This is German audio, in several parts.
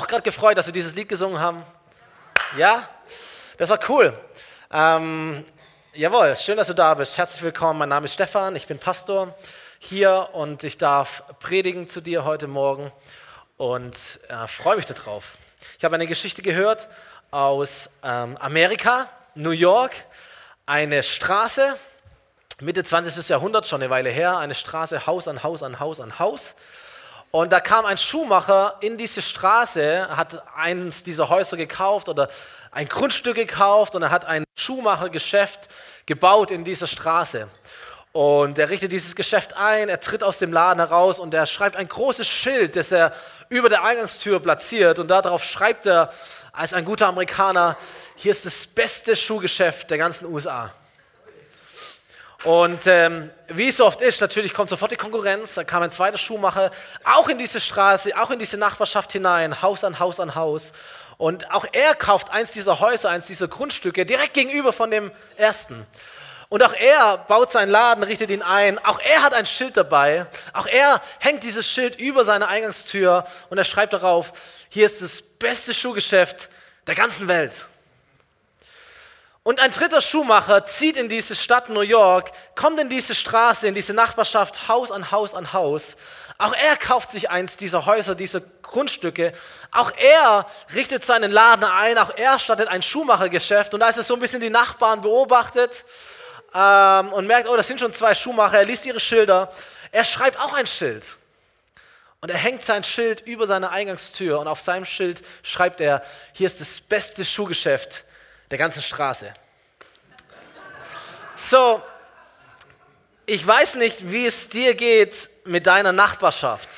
auch gerade gefreut, dass wir dieses Lied gesungen haben? Ja? Das war cool. Ähm, jawohl, schön, dass du da bist. Herzlich willkommen. Mein Name ist Stefan, ich bin Pastor hier und ich darf predigen zu dir heute Morgen und äh, freue mich darauf. Ich habe eine Geschichte gehört aus ähm, Amerika, New York, eine Straße, Mitte 20. Jahrhundert, schon eine Weile her, eine Straße, Haus an Haus an Haus an Haus. Und da kam ein Schuhmacher in diese Straße, hat eines dieser Häuser gekauft oder ein Grundstück gekauft und er hat ein Schuhmachergeschäft gebaut in dieser Straße. Und er richtet dieses Geschäft ein, er tritt aus dem Laden heraus und er schreibt ein großes Schild, das er über der Eingangstür platziert. Und darauf schreibt er als ein guter Amerikaner, hier ist das beste Schuhgeschäft der ganzen USA. Und ähm, wie es so oft ist, natürlich kommt sofort die Konkurrenz. Da kam ein zweiter Schuhmacher auch in diese Straße, auch in diese Nachbarschaft hinein, Haus an Haus an Haus. Und auch er kauft eins dieser Häuser, eins dieser Grundstücke direkt gegenüber von dem ersten. Und auch er baut seinen Laden, richtet ihn ein. Auch er hat ein Schild dabei. Auch er hängt dieses Schild über seine Eingangstür und er schreibt darauf, hier ist das beste Schuhgeschäft der ganzen Welt. Und ein dritter Schuhmacher zieht in diese Stadt New York, kommt in diese Straße, in diese Nachbarschaft, Haus an Haus an Haus. Auch er kauft sich eins dieser Häuser, diese Grundstücke. Auch er richtet seinen Laden ein. Auch er startet ein Schuhmachergeschäft. Und als er so ein bisschen die Nachbarn beobachtet ähm, und merkt, oh, das sind schon zwei Schuhmacher, er liest ihre Schilder. Er schreibt auch ein Schild. Und er hängt sein Schild über seine Eingangstür. Und auf seinem Schild schreibt er, hier ist das beste Schuhgeschäft der ganzen Straße. So, ich weiß nicht, wie es dir geht mit deiner Nachbarschaft.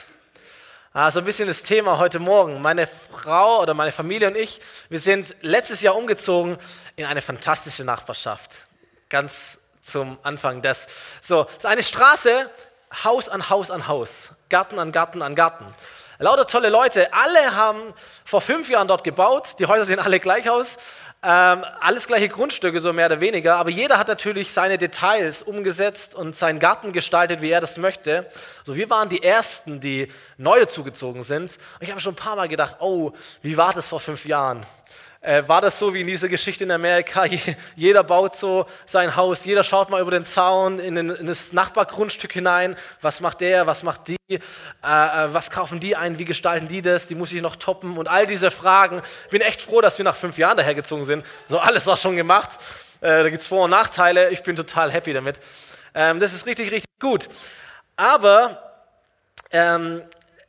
Also ein bisschen das Thema heute Morgen. Meine Frau oder meine Familie und ich, wir sind letztes Jahr umgezogen in eine fantastische Nachbarschaft. Ganz zum Anfang des. So, es ist eine Straße, Haus an Haus an Haus, Garten an Garten an Garten. Lauter tolle Leute. Alle haben vor fünf Jahren dort gebaut. Die Häuser sehen alle gleich aus. Ähm, alles gleiche Grundstücke, so mehr oder weniger, aber jeder hat natürlich seine Details umgesetzt und seinen Garten gestaltet, wie er das möchte. So, wir waren die Ersten, die neu dazugezogen sind. Und ich habe schon ein paar Mal gedacht, oh, wie war das vor fünf Jahren? Äh, war das so wie in dieser Geschichte in Amerika? Jeder baut so sein Haus, jeder schaut mal über den Zaun in, den, in das Nachbargrundstück hinein. Was macht der, was macht die? Äh, äh, was kaufen die ein? Wie gestalten die das? Die muss ich noch toppen und all diese Fragen. Bin echt froh, dass wir nach fünf Jahren dahergezogen sind. So alles war schon gemacht. Äh, da gibt es Vor- und Nachteile. Ich bin total happy damit. Ähm, das ist richtig, richtig gut. Aber ähm,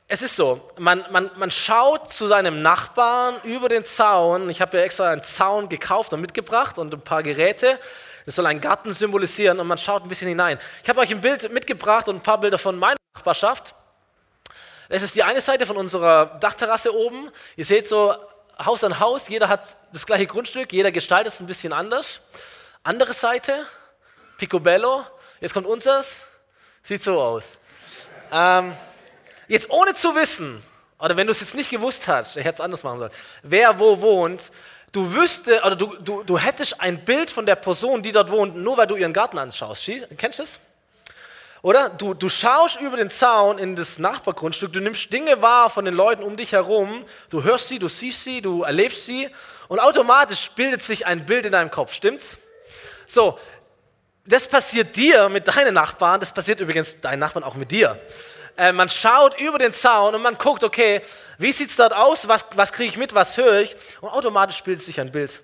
es ist so, man, man, man schaut zu seinem Nachbarn über den Zaun. Ich habe ja extra einen Zaun gekauft und mitgebracht und ein paar Geräte. Das soll einen Garten symbolisieren und man schaut ein bisschen hinein. Ich habe euch ein Bild mitgebracht und ein paar Bilder von meiner Nachbarschaft. Das ist die eine Seite von unserer Dachterrasse oben. Ihr seht so Haus an Haus, jeder hat das gleiche Grundstück, jeder gestaltet es ein bisschen anders. Andere Seite, Picobello, jetzt kommt unseres, sieht so aus. Ähm, Jetzt ohne zu wissen, oder wenn du es jetzt nicht gewusst hast, ich hätte es anders machen sollen, wer wo wohnt, du wüsste, oder du, du, du hättest ein Bild von der Person, die dort wohnt, nur weil du ihren Garten anschaust. Kennst du das? Oder? Du, du schaust über den Zaun in das Nachbargrundstück, du nimmst Dinge wahr von den Leuten um dich herum, du hörst sie, du siehst sie, du erlebst sie und automatisch bildet sich ein Bild in deinem Kopf, stimmt's? So, das passiert dir mit deinen Nachbarn, das passiert übrigens deinen Nachbarn auch mit dir. Äh, man schaut über den Zaun und man guckt, okay, wie sieht es dort aus, was, was kriege ich mit, was höre ich und automatisch bildet sich ein Bild.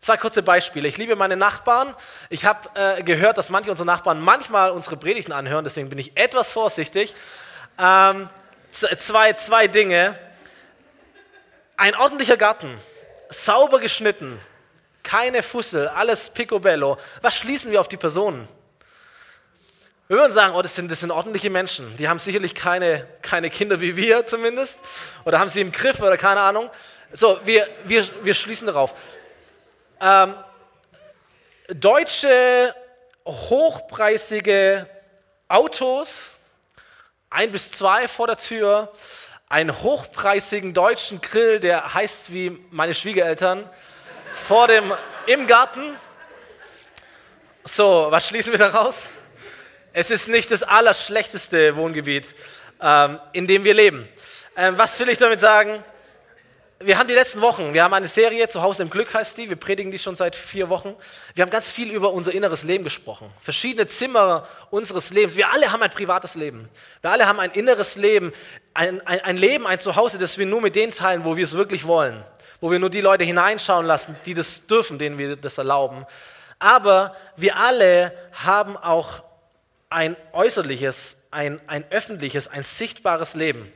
Zwei kurze Beispiele. Ich liebe meine Nachbarn. Ich habe äh, gehört, dass manche unserer Nachbarn manchmal unsere Predigten anhören, deswegen bin ich etwas vorsichtig. Ähm, zwei, zwei Dinge. Ein ordentlicher Garten, sauber geschnitten, keine Fussel, alles picobello. Was schließen wir auf die Personen? Wir würden sagen, oh, das sind, das sind ordentliche Menschen. Die haben sicherlich keine, keine Kinder wie wir zumindest. Oder haben sie im Griff oder keine Ahnung. So, wir, wir, wir schließen darauf. Ähm, deutsche hochpreisige Autos, ein bis zwei vor der Tür, einen hochpreisigen deutschen Grill, der heißt wie meine Schwiegereltern, vor dem, im Garten. So, was schließen wir daraus? Es ist nicht das allerschlechteste Wohngebiet, ähm, in dem wir leben. Ähm, was will ich damit sagen? wir haben die letzten Wochen, wir haben eine Serie, Zuhause im Glück heißt die, wir predigen die schon seit vier Wochen. Wir haben ganz viel über unser inneres Leben gesprochen. Verschiedene Zimmer unseres Lebens. Wir alle haben ein privates Leben. Wir alle haben ein inneres Leben, ein, ein, ein Leben, ein Zuhause, das wir nur mit denen teilen, wo wir es wirklich wollen. Wo wir nur die Leute hineinschauen lassen, die das dürfen, denen wir das erlauben. Aber wir alle haben auch ein äußerliches, ein, ein öffentliches, ein sichtbares Leben.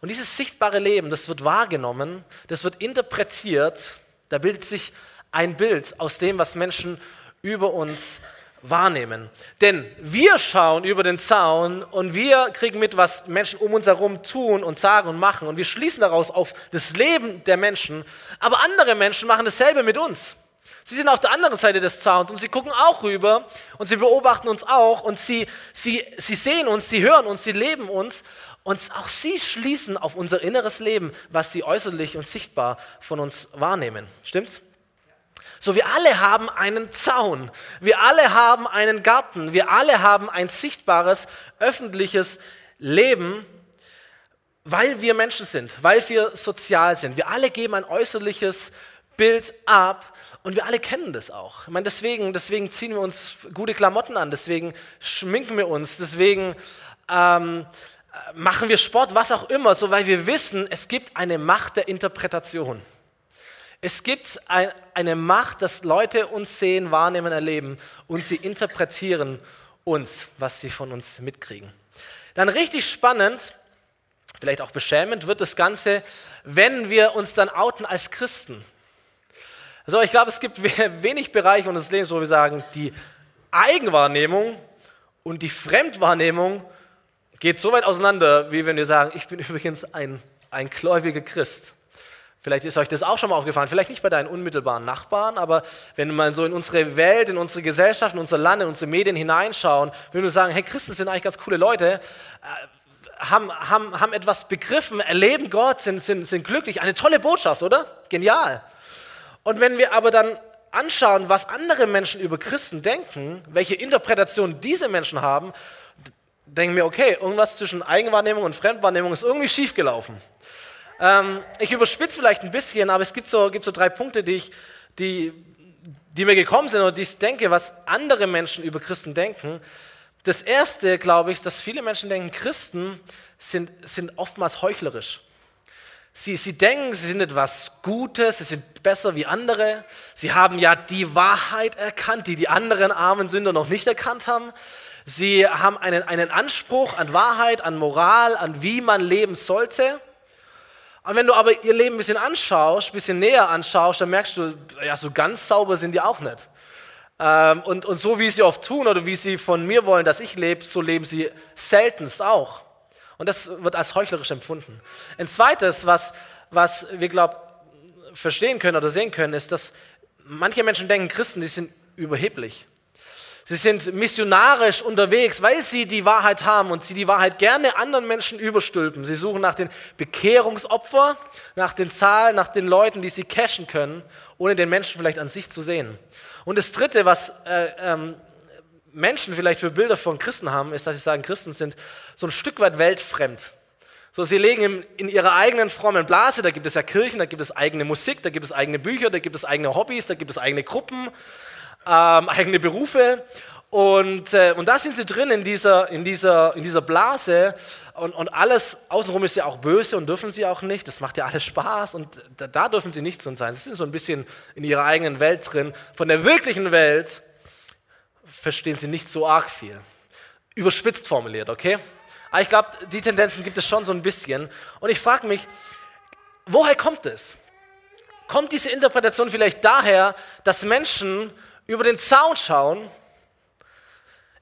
Und dieses sichtbare Leben, das wird wahrgenommen, das wird interpretiert, da bildet sich ein Bild aus dem, was Menschen über uns wahrnehmen. Denn wir schauen über den Zaun und wir kriegen mit, was Menschen um uns herum tun und sagen und machen. Und wir schließen daraus auf das Leben der Menschen. Aber andere Menschen machen dasselbe mit uns. Sie sind auf der anderen Seite des Zauns und sie gucken auch rüber und sie beobachten uns auch und sie, sie, sie sehen uns, sie hören uns, sie leben uns und auch sie schließen auf unser inneres Leben, was sie äußerlich und sichtbar von uns wahrnehmen. Stimmt's? So, wir alle haben einen Zaun, wir alle haben einen Garten, wir alle haben ein sichtbares öffentliches Leben, weil wir Menschen sind, weil wir sozial sind. Wir alle geben ein äußerliches Bild ab und wir alle kennen das auch. Ich meine, deswegen, deswegen ziehen wir uns gute Klamotten an, deswegen schminken wir uns, deswegen ähm, machen wir Sport, was auch immer, so weil wir wissen, es gibt eine Macht der Interpretation. Es gibt ein, eine Macht, dass Leute uns sehen, wahrnehmen, erleben und sie interpretieren uns, was sie von uns mitkriegen. Dann richtig spannend, vielleicht auch beschämend wird das Ganze, wenn wir uns dann outen als Christen. Also ich glaube, es gibt wenig Bereiche unseres Lebens, wo wir sagen, die Eigenwahrnehmung und die Fremdwahrnehmung geht so weit auseinander, wie wenn wir sagen, ich bin übrigens ein, ein gläubiger Christ. Vielleicht ist euch das auch schon mal aufgefallen, vielleicht nicht bei deinen unmittelbaren Nachbarn, aber wenn mal so in unsere Welt, in unsere Gesellschaft, in unser Land, in unsere Medien hineinschauen, würden wir sagen, hey, Christen sind eigentlich ganz coole Leute, äh, haben, haben, haben etwas begriffen, erleben Gott, sind, sind, sind glücklich. Eine tolle Botschaft, oder? Genial. Und wenn wir aber dann anschauen, was andere Menschen über Christen denken, welche Interpretation diese Menschen haben, denke mir, okay, irgendwas zwischen Eigenwahrnehmung und Fremdwahrnehmung ist irgendwie schiefgelaufen. Ähm, ich überspitze vielleicht ein bisschen, aber es gibt so, gibt so drei Punkte, die, ich, die, die mir gekommen sind oder die ich denke, was andere Menschen über Christen denken. Das erste, glaube ich, ist, dass viele Menschen denken, Christen sind, sind oftmals heuchlerisch. Sie, sie denken, sie sind etwas Gutes, sie sind besser wie andere. Sie haben ja die Wahrheit erkannt, die die anderen armen Sünder noch nicht erkannt haben. Sie haben einen, einen Anspruch an Wahrheit, an Moral, an wie man leben sollte. Und wenn du aber ihr Leben ein bisschen anschaust, ein bisschen näher anschaust, dann merkst du, ja, so ganz sauber sind die auch nicht. Ähm, und, und so wie sie oft tun oder wie sie von mir wollen, dass ich lebe, so leben sie seltenst auch. Und das wird als heuchlerisch empfunden. Ein zweites, was, was wir, glaube verstehen können oder sehen können, ist, dass manche Menschen denken, Christen, die sind überheblich. Sie sind missionarisch unterwegs, weil sie die Wahrheit haben und sie die Wahrheit gerne anderen Menschen überstülpen. Sie suchen nach den Bekehrungsopfern, nach den Zahlen, nach den Leuten, die sie cashen können, ohne den Menschen vielleicht an sich zu sehen. Und das Dritte, was äh, ähm, Menschen vielleicht für Bilder von Christen haben, ist, dass sie sagen, Christen sind so ein Stück weit weltfremd. So, sie legen in, ihrer eigenen frommen Blase, da gibt es ja Kirchen, da gibt es eigene Musik, da gibt es eigene Bücher, da gibt es eigene Hobbys, da gibt es eigene Gruppen, ähm, eigene Berufe. Und, äh, und da sind sie drin in dieser, in dieser, in dieser Blase und, und alles außenrum ist ja auch böse und dürfen sie auch nicht. Das macht ja alles Spaß und da, da dürfen sie nicht drin sein. Sie sind so ein bisschen in ihrer eigenen Welt drin. Von der wirklichen Welt verstehen sie nicht so arg viel. Überspitzt formuliert, okay? Aber ich glaube, die Tendenzen gibt es schon so ein bisschen. Und ich frage mich, woher kommt es? Kommt diese Interpretation vielleicht daher, dass Menschen über den Zaun schauen,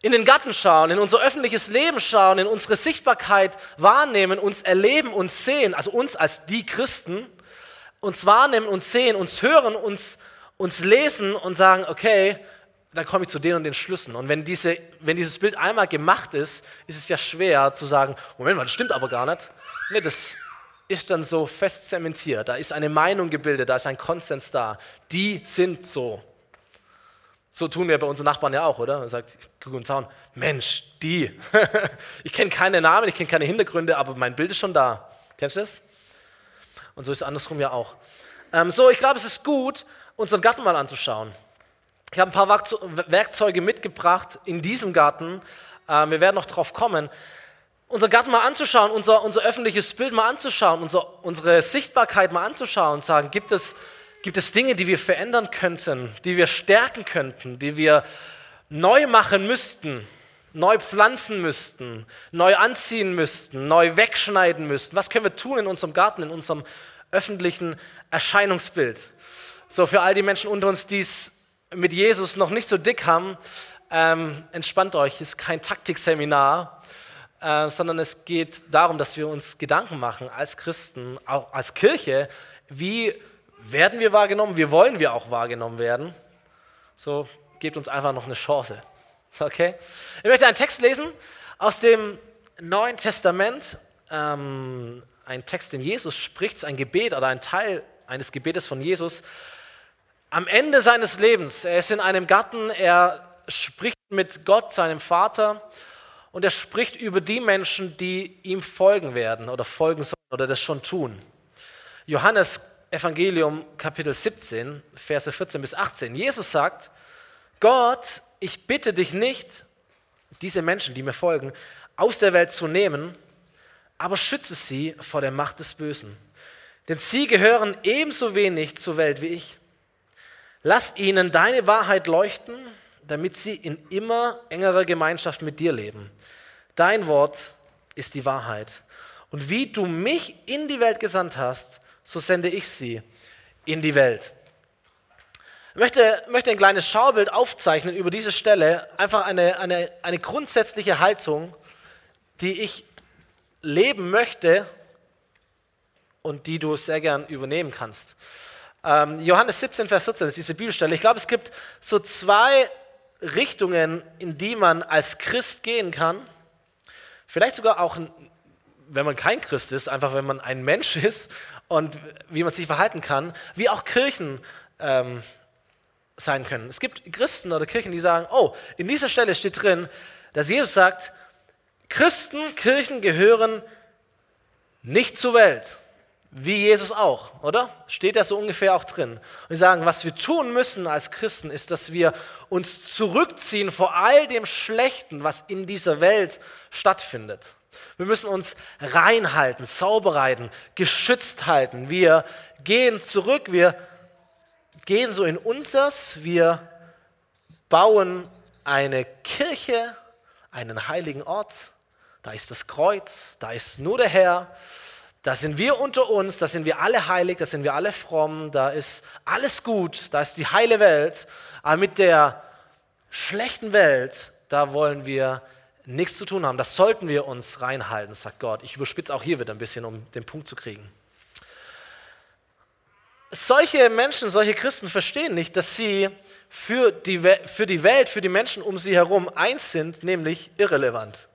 in den Garten schauen, in unser öffentliches Leben schauen, in unsere Sichtbarkeit wahrnehmen, uns erleben, uns sehen, also uns als die Christen, uns wahrnehmen, uns sehen, uns hören, uns, uns lesen und sagen, okay, dann komme ich zu den und den Schlüssen. Und wenn, diese, wenn dieses Bild einmal gemacht ist, ist es ja schwer zu sagen, Moment mal, das stimmt aber gar nicht. Nee, das ist dann so fest zementiert. Da ist eine Meinung gebildet, da ist ein Konsens da. Die sind so. So tun wir bei unseren Nachbarn ja auch, oder? Man sagt, guck und Zaun, Mensch, die. ich kenne keine Namen, ich kenne keine Hintergründe, aber mein Bild ist schon da. Kennst du das? Und so ist es andersrum ja auch. Ähm, so, ich glaube, es ist gut, unseren Garten mal anzuschauen. Ich habe ein paar Werkzeuge mitgebracht in diesem Garten. Ähm, wir werden noch drauf kommen. Unseren Garten mal anzuschauen, unser, unser öffentliches Bild mal anzuschauen, unser, unsere Sichtbarkeit mal anzuschauen und sagen, gibt es, gibt es Dinge, die wir verändern könnten, die wir stärken könnten, die wir neu machen müssten, neu pflanzen müssten, neu anziehen müssten, neu wegschneiden müssten. Was können wir tun in unserem Garten, in unserem öffentlichen Erscheinungsbild? So, für all die Menschen unter uns, die es mit Jesus noch nicht so dick haben, ähm, entspannt euch, es ist kein Taktikseminar, äh, sondern es geht darum, dass wir uns Gedanken machen als Christen, auch als Kirche, wie werden wir wahrgenommen, wie wollen wir auch wahrgenommen werden. So, gebt uns einfach noch eine Chance. Okay? Ich möchte einen Text lesen aus dem Neuen Testament. Ähm, ein Text, den Jesus spricht, ein Gebet oder ein Teil eines Gebetes von Jesus. Am Ende seines Lebens, er ist in einem Garten, er spricht mit Gott, seinem Vater, und er spricht über die Menschen, die ihm folgen werden oder folgen sollen oder das schon tun. Johannes Evangelium Kapitel 17, Verse 14 bis 18. Jesus sagt, Gott, ich bitte dich nicht, diese Menschen, die mir folgen, aus der Welt zu nehmen, aber schütze sie vor der Macht des Bösen. Denn sie gehören ebenso wenig zur Welt wie ich. Lass ihnen deine Wahrheit leuchten, damit sie in immer engerer Gemeinschaft mit dir leben. Dein Wort ist die Wahrheit. Und wie du mich in die Welt gesandt hast, so sende ich sie in die Welt. Ich möchte, möchte ein kleines Schaubild aufzeichnen über diese Stelle, einfach eine, eine, eine grundsätzliche Haltung, die ich leben möchte und die du sehr gern übernehmen kannst. Ähm, Johannes 17, Vers 14 ist diese Bibelstelle. Ich glaube, es gibt so zwei Richtungen, in die man als Christ gehen kann. Vielleicht sogar auch, wenn man kein Christ ist, einfach wenn man ein Mensch ist und wie man sich verhalten kann, wie auch Kirchen ähm, sein können. Es gibt Christen oder Kirchen, die sagen, oh, in dieser Stelle steht drin, dass Jesus sagt, Christen, Kirchen gehören nicht zur Welt, wie Jesus auch, oder? Steht ja so ungefähr auch drin. Und wir sagen, was wir tun müssen als Christen, ist, dass wir uns zurückziehen vor all dem Schlechten, was in dieser Welt stattfindet. Wir müssen uns reinhalten, sauber halten, geschützt halten. Wir gehen zurück, wir gehen so in unseres, wir bauen eine Kirche, einen heiligen Ort. Da ist das Kreuz, da ist nur der Herr. Da sind wir unter uns, da sind wir alle heilig, da sind wir alle fromm, da ist alles gut, da ist die heile Welt. Aber mit der schlechten Welt, da wollen wir nichts zu tun haben. Das sollten wir uns reinhalten, sagt Gott. Ich überspitze auch hier wieder ein bisschen, um den Punkt zu kriegen solche Menschen, solche Christen verstehen nicht, dass sie für die, für die Welt, für die Menschen um sie herum eins sind, nämlich irrelevant.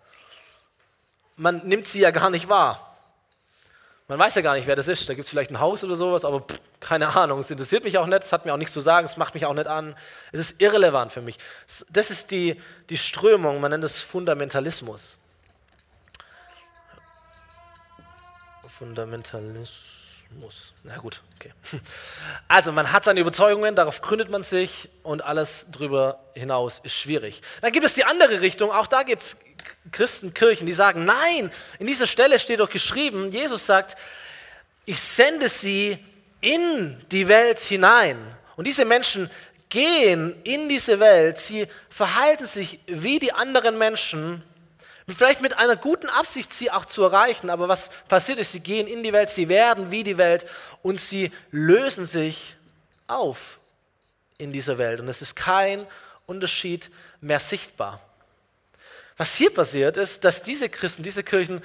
Man nimmt sie ja gar nicht wahr. Man weiß ja gar nicht, wer das ist. Da gibt es vielleicht ein Haus oder sowas, aber pff, keine Ahnung. Es interessiert mich auch nicht, es hat mir auch nichts zu sagen, es macht mich auch nicht an. Es ist irrelevant für mich. Das ist die, die Strömung, man nennt es Fundamentalismus. Fundamentalismus. Na gut, okay. Also man hat seine Überzeugungen, darauf gründet man sich und alles drüber hinaus ist schwierig. Dann gibt es die andere Richtung, auch da gibt es Christenkirchen, die sagen, nein, in dieser Stelle steht doch geschrieben, Jesus sagt, ich sende sie in die Welt hinein. Und diese Menschen gehen in diese Welt, sie verhalten sich wie die anderen Menschen Vielleicht mit einer guten Absicht, sie auch zu erreichen, aber was passiert ist, sie gehen in die Welt, sie werden wie die Welt und sie lösen sich auf in dieser Welt. Und es ist kein Unterschied mehr sichtbar. Was hier passiert ist, dass diese Christen, diese Kirchen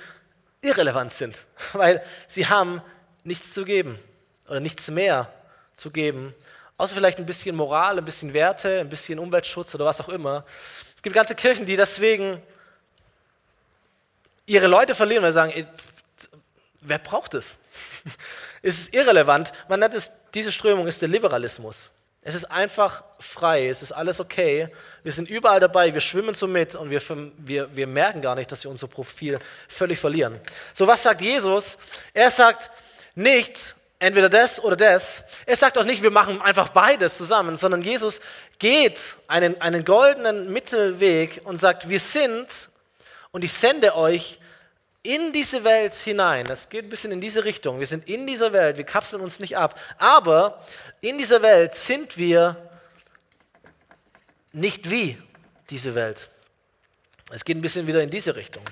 irrelevant sind, weil sie haben nichts zu geben oder nichts mehr zu geben, außer vielleicht ein bisschen Moral, ein bisschen Werte, ein bisschen Umweltschutz oder was auch immer. Es gibt ganze Kirchen, die deswegen ihre Leute verlieren, weil sie sagen, wer braucht es? es ist irrelevant. Man nennt es, diese Strömung ist der Liberalismus. Es ist einfach frei, es ist alles okay. Wir sind überall dabei, wir schwimmen so mit und wir, wir, wir merken gar nicht, dass wir unser Profil völlig verlieren. So, was sagt Jesus? Er sagt nicht, entweder das oder das. Er sagt auch nicht, wir machen einfach beides zusammen, sondern Jesus geht einen, einen goldenen Mittelweg und sagt, wir sind und ich sende euch in diese Welt hinein. Das geht ein bisschen in diese Richtung. Wir sind in dieser Welt, wir kapseln uns nicht ab. Aber in dieser Welt sind wir nicht wie diese Welt. Es geht ein bisschen wieder in diese Richtung.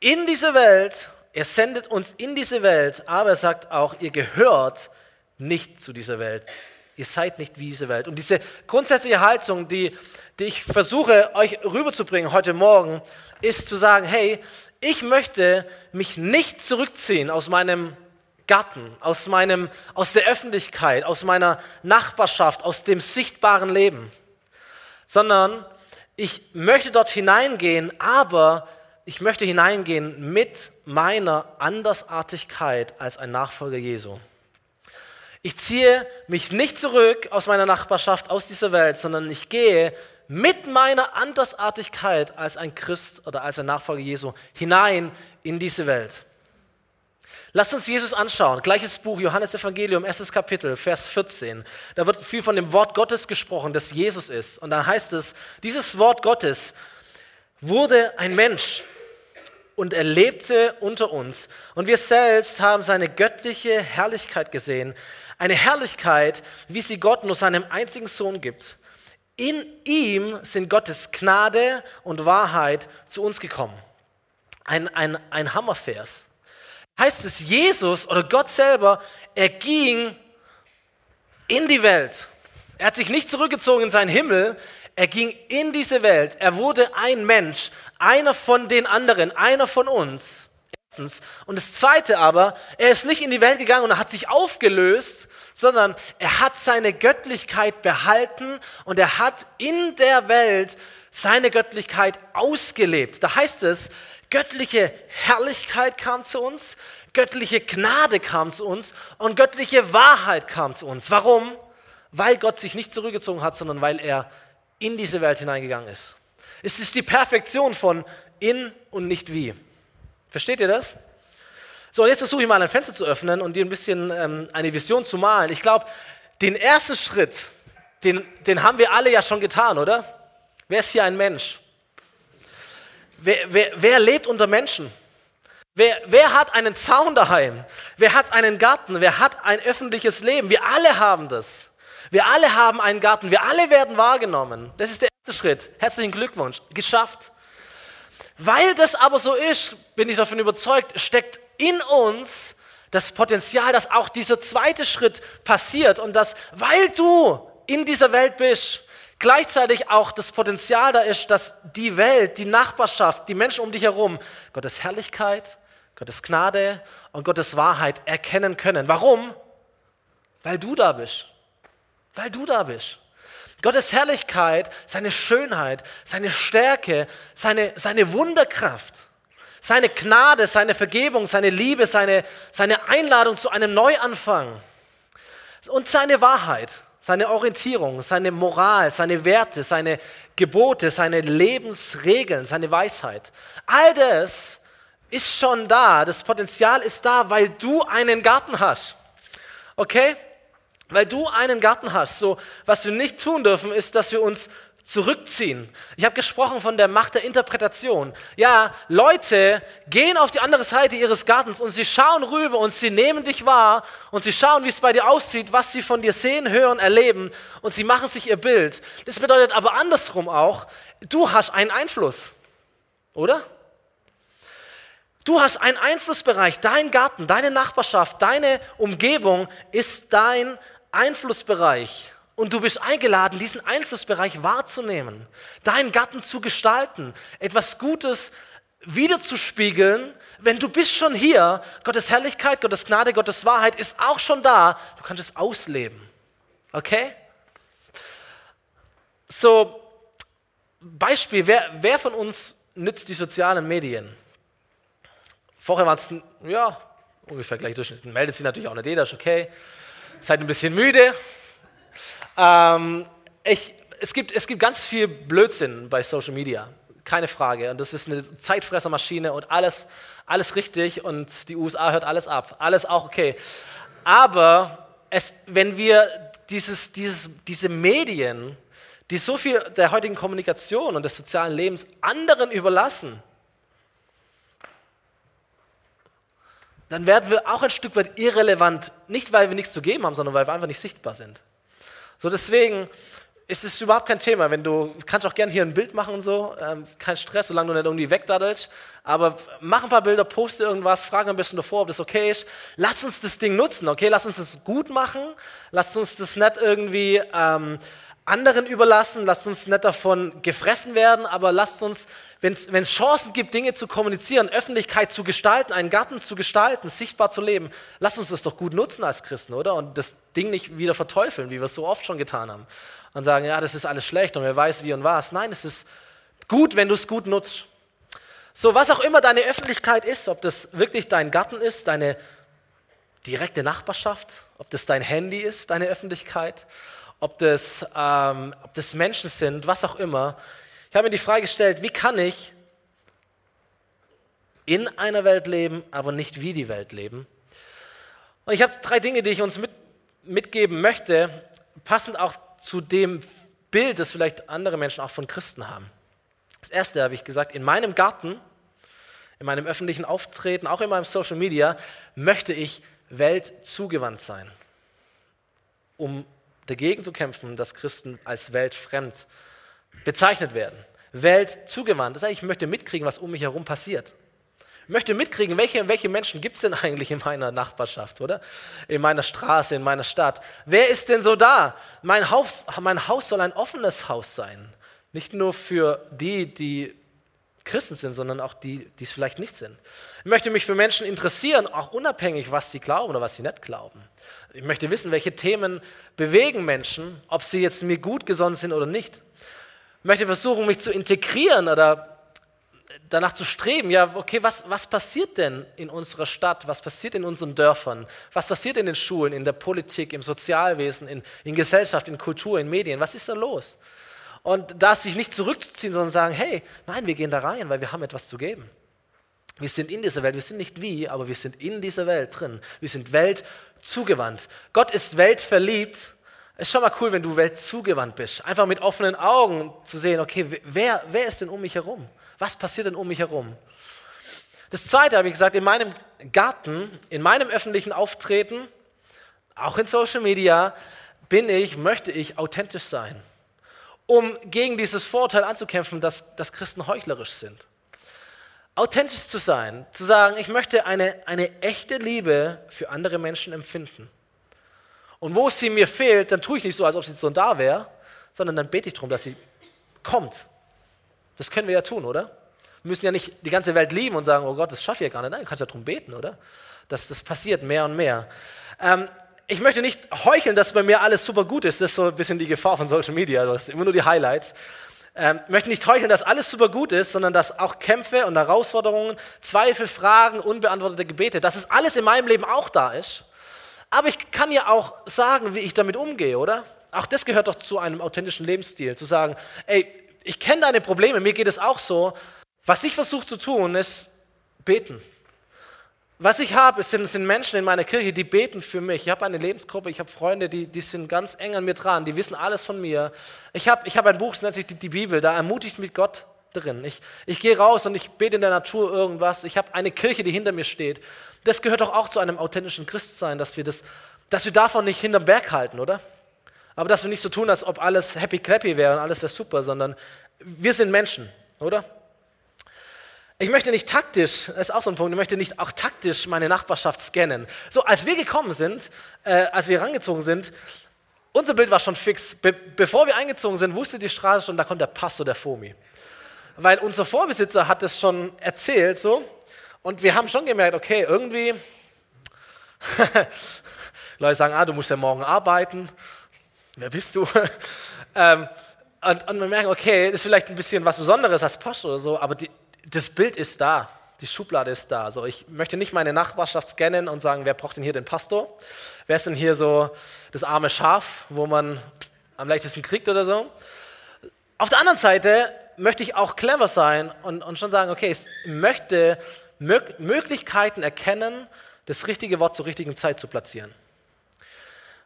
In diese Welt, er sendet uns in diese Welt, aber er sagt auch, ihr gehört nicht zu dieser Welt. Ihr seid nicht wie diese Welt. Und diese grundsätzliche Haltung, die, die ich versuche euch rüberzubringen heute Morgen, ist zu sagen, hey, ich möchte mich nicht zurückziehen aus meinem Garten, aus, meinem, aus der Öffentlichkeit, aus meiner Nachbarschaft, aus dem sichtbaren Leben, sondern ich möchte dort hineingehen, aber ich möchte hineingehen mit meiner Andersartigkeit als ein Nachfolger Jesu. Ich ziehe mich nicht zurück aus meiner Nachbarschaft, aus dieser Welt, sondern ich gehe mit meiner Andersartigkeit als ein Christ oder als ein Nachfolger Jesu hinein in diese Welt. Lasst uns Jesus anschauen. Gleiches Buch, Johannes Evangelium, erstes Kapitel, Vers 14. Da wird viel von dem Wort Gottes gesprochen, das Jesus ist. Und dann heißt es, dieses Wort Gottes wurde ein Mensch und er lebte unter uns. Und wir selbst haben seine göttliche Herrlichkeit gesehen. Eine Herrlichkeit, wie sie Gott nur seinem einzigen Sohn gibt. In ihm sind Gottes Gnade und Wahrheit zu uns gekommen. Ein, ein, ein Hammervers. Heißt es, Jesus oder Gott selber, er ging in die Welt. Er hat sich nicht zurückgezogen in seinen Himmel, er ging in diese Welt. Er wurde ein Mensch, einer von den anderen, einer von uns. Und das Zweite aber, er ist nicht in die Welt gegangen und hat sich aufgelöst, sondern er hat seine Göttlichkeit behalten und er hat in der Welt seine Göttlichkeit ausgelebt. Da heißt es, göttliche Herrlichkeit kam zu uns, göttliche Gnade kam zu uns und göttliche Wahrheit kam zu uns. Warum? Weil Gott sich nicht zurückgezogen hat, sondern weil er in diese Welt hineingegangen ist. Es ist die Perfektion von in und nicht wie. Versteht ihr das? So, jetzt versuche ich mal ein Fenster zu öffnen und dir ein bisschen ähm, eine Vision zu malen. Ich glaube, den ersten Schritt, den, den haben wir alle ja schon getan, oder? Wer ist hier ein Mensch? Wer, wer, wer lebt unter Menschen? Wer, wer hat einen Zaun daheim? Wer hat einen Garten? Wer hat ein öffentliches Leben? Wir alle haben das. Wir alle haben einen Garten. Wir alle werden wahrgenommen. Das ist der erste Schritt. Herzlichen Glückwunsch. Geschafft. Weil das aber so ist, bin ich davon überzeugt, steckt in uns das Potenzial, dass auch dieser zweite Schritt passiert und dass, weil du in dieser Welt bist, gleichzeitig auch das Potenzial da ist, dass die Welt, die Nachbarschaft, die Menschen um dich herum Gottes Herrlichkeit, Gottes Gnade und Gottes Wahrheit erkennen können. Warum? Weil du da bist. Weil du da bist. Gottes Herrlichkeit, seine Schönheit, seine Stärke, seine, seine Wunderkraft, seine Gnade, seine Vergebung, seine Liebe, seine, seine Einladung zu einem Neuanfang und seine Wahrheit, seine Orientierung, seine Moral, seine Werte, seine Gebote, seine Lebensregeln, seine Weisheit. All das ist schon da, das Potenzial ist da, weil du einen Garten hast. Okay? Weil du einen Garten hast. So, was wir nicht tun dürfen, ist, dass wir uns zurückziehen. Ich habe gesprochen von der Macht der Interpretation. Ja, Leute gehen auf die andere Seite ihres Gartens und sie schauen rüber und sie nehmen dich wahr und sie schauen, wie es bei dir aussieht, was sie von dir sehen, hören, erleben und sie machen sich ihr Bild. Das bedeutet aber andersrum auch, du hast einen Einfluss, oder? Du hast einen Einflussbereich, dein Garten, deine Nachbarschaft, deine Umgebung ist dein Einflussbereich. Und du bist eingeladen, diesen Einflussbereich wahrzunehmen, deinen Garten zu gestalten, etwas Gutes wiederzuspiegeln. Wenn du bist schon hier, Gottes Herrlichkeit, Gottes Gnade, Gottes Wahrheit ist auch schon da. Du kannst es ausleben. Okay? So, Beispiel, wer, wer von uns nützt die sozialen Medien? Vorher waren es, ja, ungefähr gleich Durchschnitt. Meldet sich natürlich auch nicht jeder, ist okay. Seid ein bisschen müde. Ähm, ich, es, gibt, es gibt ganz viel Blödsinn bei Social Media, keine Frage. Und das ist eine Zeitfressermaschine und alles, alles richtig und die USA hört alles ab. Alles auch okay. Aber es, wenn wir dieses, dieses, diese Medien, die so viel der heutigen Kommunikation und des sozialen Lebens anderen überlassen, dann werden wir auch ein Stück weit irrelevant, nicht weil wir nichts zu geben haben, sondern weil wir einfach nicht sichtbar sind. So deswegen ist es überhaupt kein Thema, wenn du kannst auch gerne hier ein Bild machen und so, ähm, kein Stress, solange du nicht irgendwie wegdaddelst, aber mach ein paar Bilder, poste irgendwas, frage ein bisschen davor, ob das okay ist. Lass uns das Ding nutzen, okay? Lass uns das gut machen, lass uns das nicht irgendwie ähm, anderen überlassen, lasst uns nicht davon gefressen werden, aber lasst uns, wenn es Chancen gibt, Dinge zu kommunizieren, Öffentlichkeit zu gestalten, einen Garten zu gestalten, sichtbar zu leben, lasst uns das doch gut nutzen als Christen, oder? Und das Ding nicht wieder verteufeln, wie wir es so oft schon getan haben. Und sagen, ja, das ist alles schlecht und wer weiß wie und was. Nein, es ist gut, wenn du es gut nutzt. So, was auch immer deine Öffentlichkeit ist, ob das wirklich dein Garten ist, deine direkte Nachbarschaft, ob das dein Handy ist, deine Öffentlichkeit, ob das, ähm, ob das Menschen sind, was auch immer. Ich habe mir die Frage gestellt, wie kann ich in einer Welt leben, aber nicht wie die Welt leben? Und ich habe drei Dinge, die ich uns mit, mitgeben möchte, passend auch zu dem Bild, das vielleicht andere Menschen auch von Christen haben. Das erste habe ich gesagt, in meinem Garten, in meinem öffentlichen Auftreten, auch in meinem Social Media, möchte ich weltzugewandt sein, um dagegen zu kämpfen, dass Christen als weltfremd bezeichnet werden. Weltzugewandt. Das heißt, ich möchte mitkriegen, was um mich herum passiert. Ich möchte mitkriegen, welche, welche Menschen gibt es denn eigentlich in meiner Nachbarschaft, oder? In meiner Straße, in meiner Stadt. Wer ist denn so da? Mein Haus, mein Haus soll ein offenes Haus sein. Nicht nur für die, die Christen sind, sondern auch die, die es vielleicht nicht sind. Ich möchte mich für Menschen interessieren, auch unabhängig, was sie glauben oder was sie nicht glauben. Ich möchte wissen, welche Themen bewegen Menschen, ob sie jetzt mir gut gesonnen sind oder nicht. Ich möchte versuchen, mich zu integrieren oder danach zu streben, ja, okay, was, was passiert denn in unserer Stadt? Was passiert in unseren Dörfern? Was passiert in den Schulen, in der Politik, im Sozialwesen, in, in Gesellschaft, in Kultur, in Medien? Was ist da los? Und da sich nicht zurückzuziehen, sondern sagen, hey, nein, wir gehen da rein, weil wir haben etwas zu geben. Wir sind in dieser Welt, wir sind nicht wie, aber wir sind in dieser Welt drin. Wir sind weltzugewandt. Gott ist weltverliebt. Es ist schon mal cool, wenn du weltzugewandt bist. Einfach mit offenen Augen zu sehen, okay, wer, wer ist denn um mich herum? Was passiert denn um mich herum? Das Zweite habe ich gesagt, in meinem Garten, in meinem öffentlichen Auftreten, auch in Social Media, bin ich, möchte ich authentisch sein um gegen dieses Vorurteil anzukämpfen, dass, dass Christen heuchlerisch sind. Authentisch zu sein, zu sagen, ich möchte eine, eine echte Liebe für andere Menschen empfinden. Und wo sie mir fehlt, dann tue ich nicht so, als ob sie so da wäre, sondern dann bete ich darum, dass sie kommt. Das können wir ja tun, oder? Wir müssen ja nicht die ganze Welt lieben und sagen, oh Gott, das schaffe ich ja gar nicht. Nein, kannst ja darum beten, oder? Das, das passiert mehr und mehr. Ähm, ich möchte nicht heucheln, dass bei mir alles super gut ist. Das ist so ein bisschen die Gefahr von Social Media. Du hast immer nur die Highlights. Ähm, ich möchte nicht heucheln, dass alles super gut ist, sondern dass auch Kämpfe und Herausforderungen, Zweifel, Fragen, unbeantwortete Gebete, dass es alles in meinem Leben auch da ist. Aber ich kann ja auch sagen, wie ich damit umgehe, oder? Auch das gehört doch zu einem authentischen Lebensstil, zu sagen, ey, ich kenne deine Probleme, mir geht es auch so. Was ich versuche zu tun, ist beten. Was ich habe, sind, sind Menschen in meiner Kirche, die beten für mich. Ich habe eine Lebensgruppe, ich habe Freunde, die, die sind ganz eng an mir dran, die wissen alles von mir. Ich habe ich hab ein Buch, das nennt sich die, die Bibel, da ermutigt mich Gott drin. Ich, ich gehe raus und ich bete in der Natur irgendwas. Ich habe eine Kirche, die hinter mir steht. Das gehört doch auch zu einem authentischen Christsein, dass wir, das, dass wir davon nicht hinterm Berg halten, oder? Aber dass wir nicht so tun, als ob alles happy clappy wäre und alles wäre super, sondern wir sind Menschen, oder? Ich möchte nicht taktisch, das ist auch so ein Punkt, ich möchte nicht auch taktisch meine Nachbarschaft scannen. So, als wir gekommen sind, äh, als wir rangezogen sind, unser Bild war schon fix. Be bevor wir eingezogen sind, wusste die Straße schon, da kommt der Pastor der FOMI. Weil unser Vorbesitzer hat es schon erzählt, so. Und wir haben schon gemerkt, okay, irgendwie, Leute sagen, ah, du musst ja morgen arbeiten. Wer bist du? ähm, und, und wir merken, okay, ist vielleicht ein bisschen was Besonderes als Pastor oder so, aber die, das Bild ist da, die Schublade ist da. Also ich möchte nicht meine Nachbarschaft scannen und sagen, wer braucht denn hier den Pastor? Wer ist denn hier so das arme Schaf, wo man am leichtesten kriegt oder so? Auf der anderen Seite möchte ich auch clever sein und, und schon sagen, okay, ich möchte Möglichkeiten erkennen, das richtige Wort zur richtigen Zeit zu platzieren.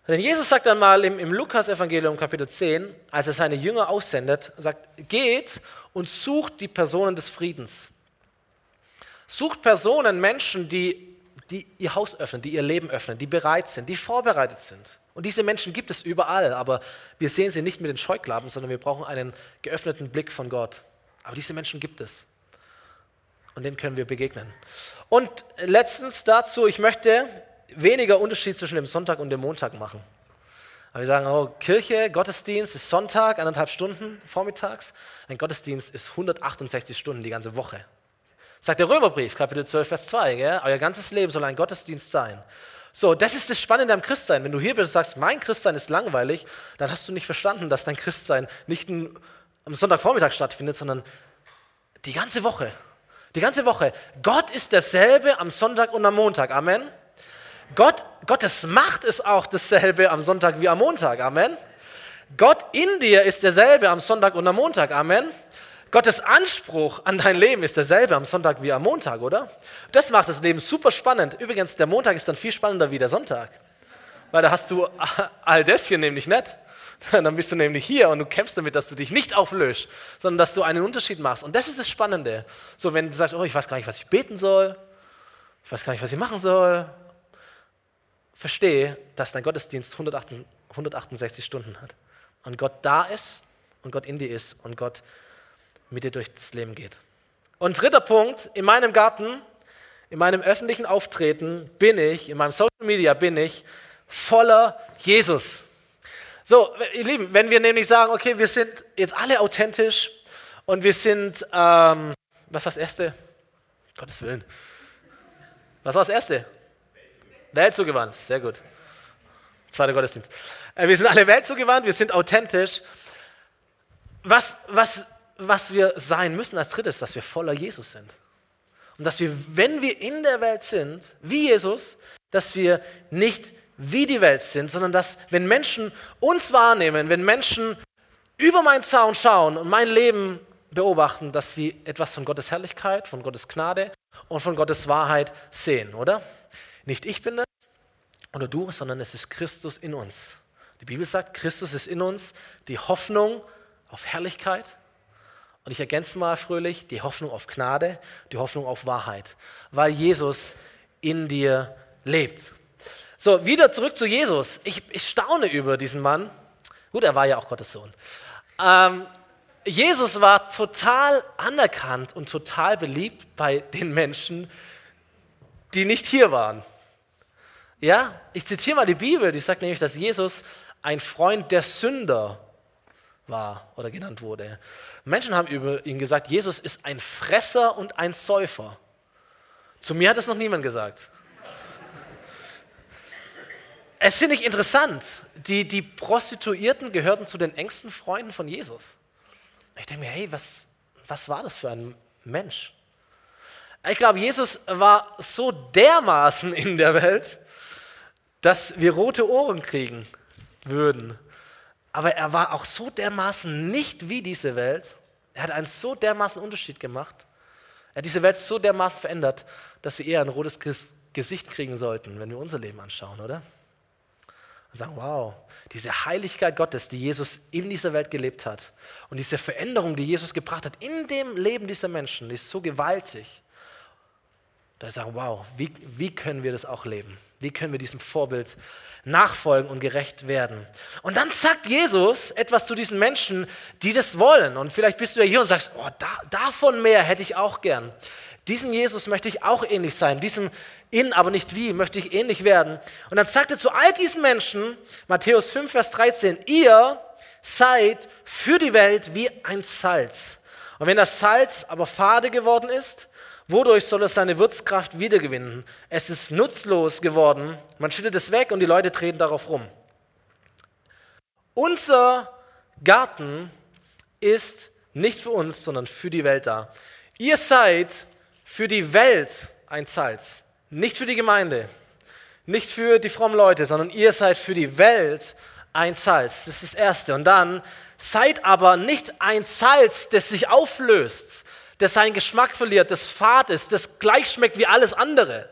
Denn Jesus sagt dann mal im, im Lukas-Evangelium Kapitel 10, als er seine Jünger aussendet, sagt, geht und sucht die Personen des Friedens. Sucht Personen, Menschen, die, die ihr Haus öffnen, die ihr Leben öffnen, die bereit sind, die vorbereitet sind. Und diese Menschen gibt es überall, aber wir sehen sie nicht mit den Scheuklappen, sondern wir brauchen einen geöffneten Blick von Gott. Aber diese Menschen gibt es. Und denen können wir begegnen. Und letztens dazu, ich möchte weniger Unterschied zwischen dem Sonntag und dem Montag machen. Aber wir sagen, oh, Kirche, Gottesdienst ist Sonntag, anderthalb Stunden vormittags. Ein Gottesdienst ist 168 Stunden die ganze Woche. Sagt der Römerbrief, Kapitel 12, Vers 2. Gell? Euer ganzes Leben soll ein Gottesdienst sein. So, das ist das Spannende am Christsein. Wenn du hier bist und sagst, mein Christsein ist langweilig, dann hast du nicht verstanden, dass dein Christsein nicht am Sonntagvormittag stattfindet, sondern die ganze Woche. Die ganze Woche. Gott ist derselbe am Sonntag und am Montag. Amen. Gott, Gottes Macht ist auch dasselbe am Sonntag wie am Montag. Amen. Gott in dir ist derselbe am Sonntag und am Montag. Amen. Gottes Anspruch an dein Leben ist derselbe am Sonntag wie am Montag, oder? Das macht das Leben super spannend. Übrigens, der Montag ist dann viel spannender wie der Sonntag. Weil da hast du all das hier nämlich nicht. Dann bist du nämlich hier und du kämpfst damit, dass du dich nicht auflöst, sondern dass du einen Unterschied machst. Und das ist das Spannende. So, wenn du sagst, oh, ich weiß gar nicht, was ich beten soll, ich weiß gar nicht, was ich machen soll, verstehe, dass dein Gottesdienst 168 Stunden hat. Und Gott da ist und Gott in dir ist und Gott mit dir durch das Leben geht. Und dritter Punkt, in meinem Garten, in meinem öffentlichen Auftreten bin ich, in meinem Social Media bin ich voller Jesus. So, ihr Lieben, wenn wir nämlich sagen, okay, wir sind jetzt alle authentisch und wir sind, ähm, was war das Erste? Gottes Willen. Was war das Erste? Welt zugewandt, sehr gut. Zweiter Gottesdienst. Äh, wir sind alle Welt zugewandt, wir sind authentisch. Was, was was wir sein müssen als drittes, dass wir voller Jesus sind. Und dass wir, wenn wir in der Welt sind, wie Jesus, dass wir nicht wie die Welt sind, sondern dass, wenn Menschen uns wahrnehmen, wenn Menschen über meinen Zaun schauen und mein Leben beobachten, dass sie etwas von Gottes Herrlichkeit, von Gottes Gnade und von Gottes Wahrheit sehen, oder? Nicht ich bin das oder du, sondern es ist Christus in uns. Die Bibel sagt, Christus ist in uns, die Hoffnung auf Herrlichkeit, und ich ergänze mal fröhlich, die Hoffnung auf Gnade, die Hoffnung auf Wahrheit, weil Jesus in dir lebt. So, wieder zurück zu Jesus. Ich, ich staune über diesen Mann. Gut, er war ja auch Gottes Sohn. Ähm, Jesus war total anerkannt und total beliebt bei den Menschen, die nicht hier waren. Ja, ich zitiere mal die Bibel, die sagt nämlich, dass Jesus ein Freund der Sünder war oder genannt wurde. Menschen haben über ihn gesagt, Jesus ist ein Fresser und ein Säufer. Zu mir hat es noch niemand gesagt. Es finde ich interessant. Die, die Prostituierten gehörten zu den engsten Freunden von Jesus. Ich denke mir, hey, was, was war das für ein Mensch? Ich glaube, Jesus war so dermaßen in der Welt, dass wir rote Ohren kriegen würden, aber er war auch so dermaßen nicht wie diese Welt. Er hat einen so dermaßen Unterschied gemacht. Er hat diese Welt so dermaßen verändert, dass wir eher ein rotes Gesicht kriegen sollten, wenn wir unser Leben anschauen, oder? Und sagen, wow, diese Heiligkeit Gottes, die Jesus in dieser Welt gelebt hat und diese Veränderung, die Jesus gebracht hat in dem Leben dieser Menschen, ist so gewaltig. Da sagen, wow, wie, wie können wir das auch leben? Wie können wir diesem Vorbild nachfolgen und gerecht werden? Und dann sagt Jesus etwas zu diesen Menschen, die das wollen. Und vielleicht bist du ja hier und sagst, oh, da, davon mehr hätte ich auch gern. Diesem Jesus möchte ich auch ähnlich sein. Diesem in, aber nicht wie, möchte ich ähnlich werden. Und dann sagt er zu all diesen Menschen, Matthäus 5, Vers 13, ihr seid für die Welt wie ein Salz. Und wenn das Salz aber fade geworden ist, Wodurch soll es seine Würzkraft wiedergewinnen? Es ist nutzlos geworden. Man schüttet es weg und die Leute treten darauf rum. Unser Garten ist nicht für uns, sondern für die Welt da. Ihr seid für die Welt ein Salz, nicht für die Gemeinde, nicht für die frommen Leute, sondern ihr seid für die Welt ein Salz. Das ist das Erste. Und dann seid aber nicht ein Salz, das sich auflöst, das seinen Geschmack verliert, das fad ist, das gleich schmeckt wie alles andere,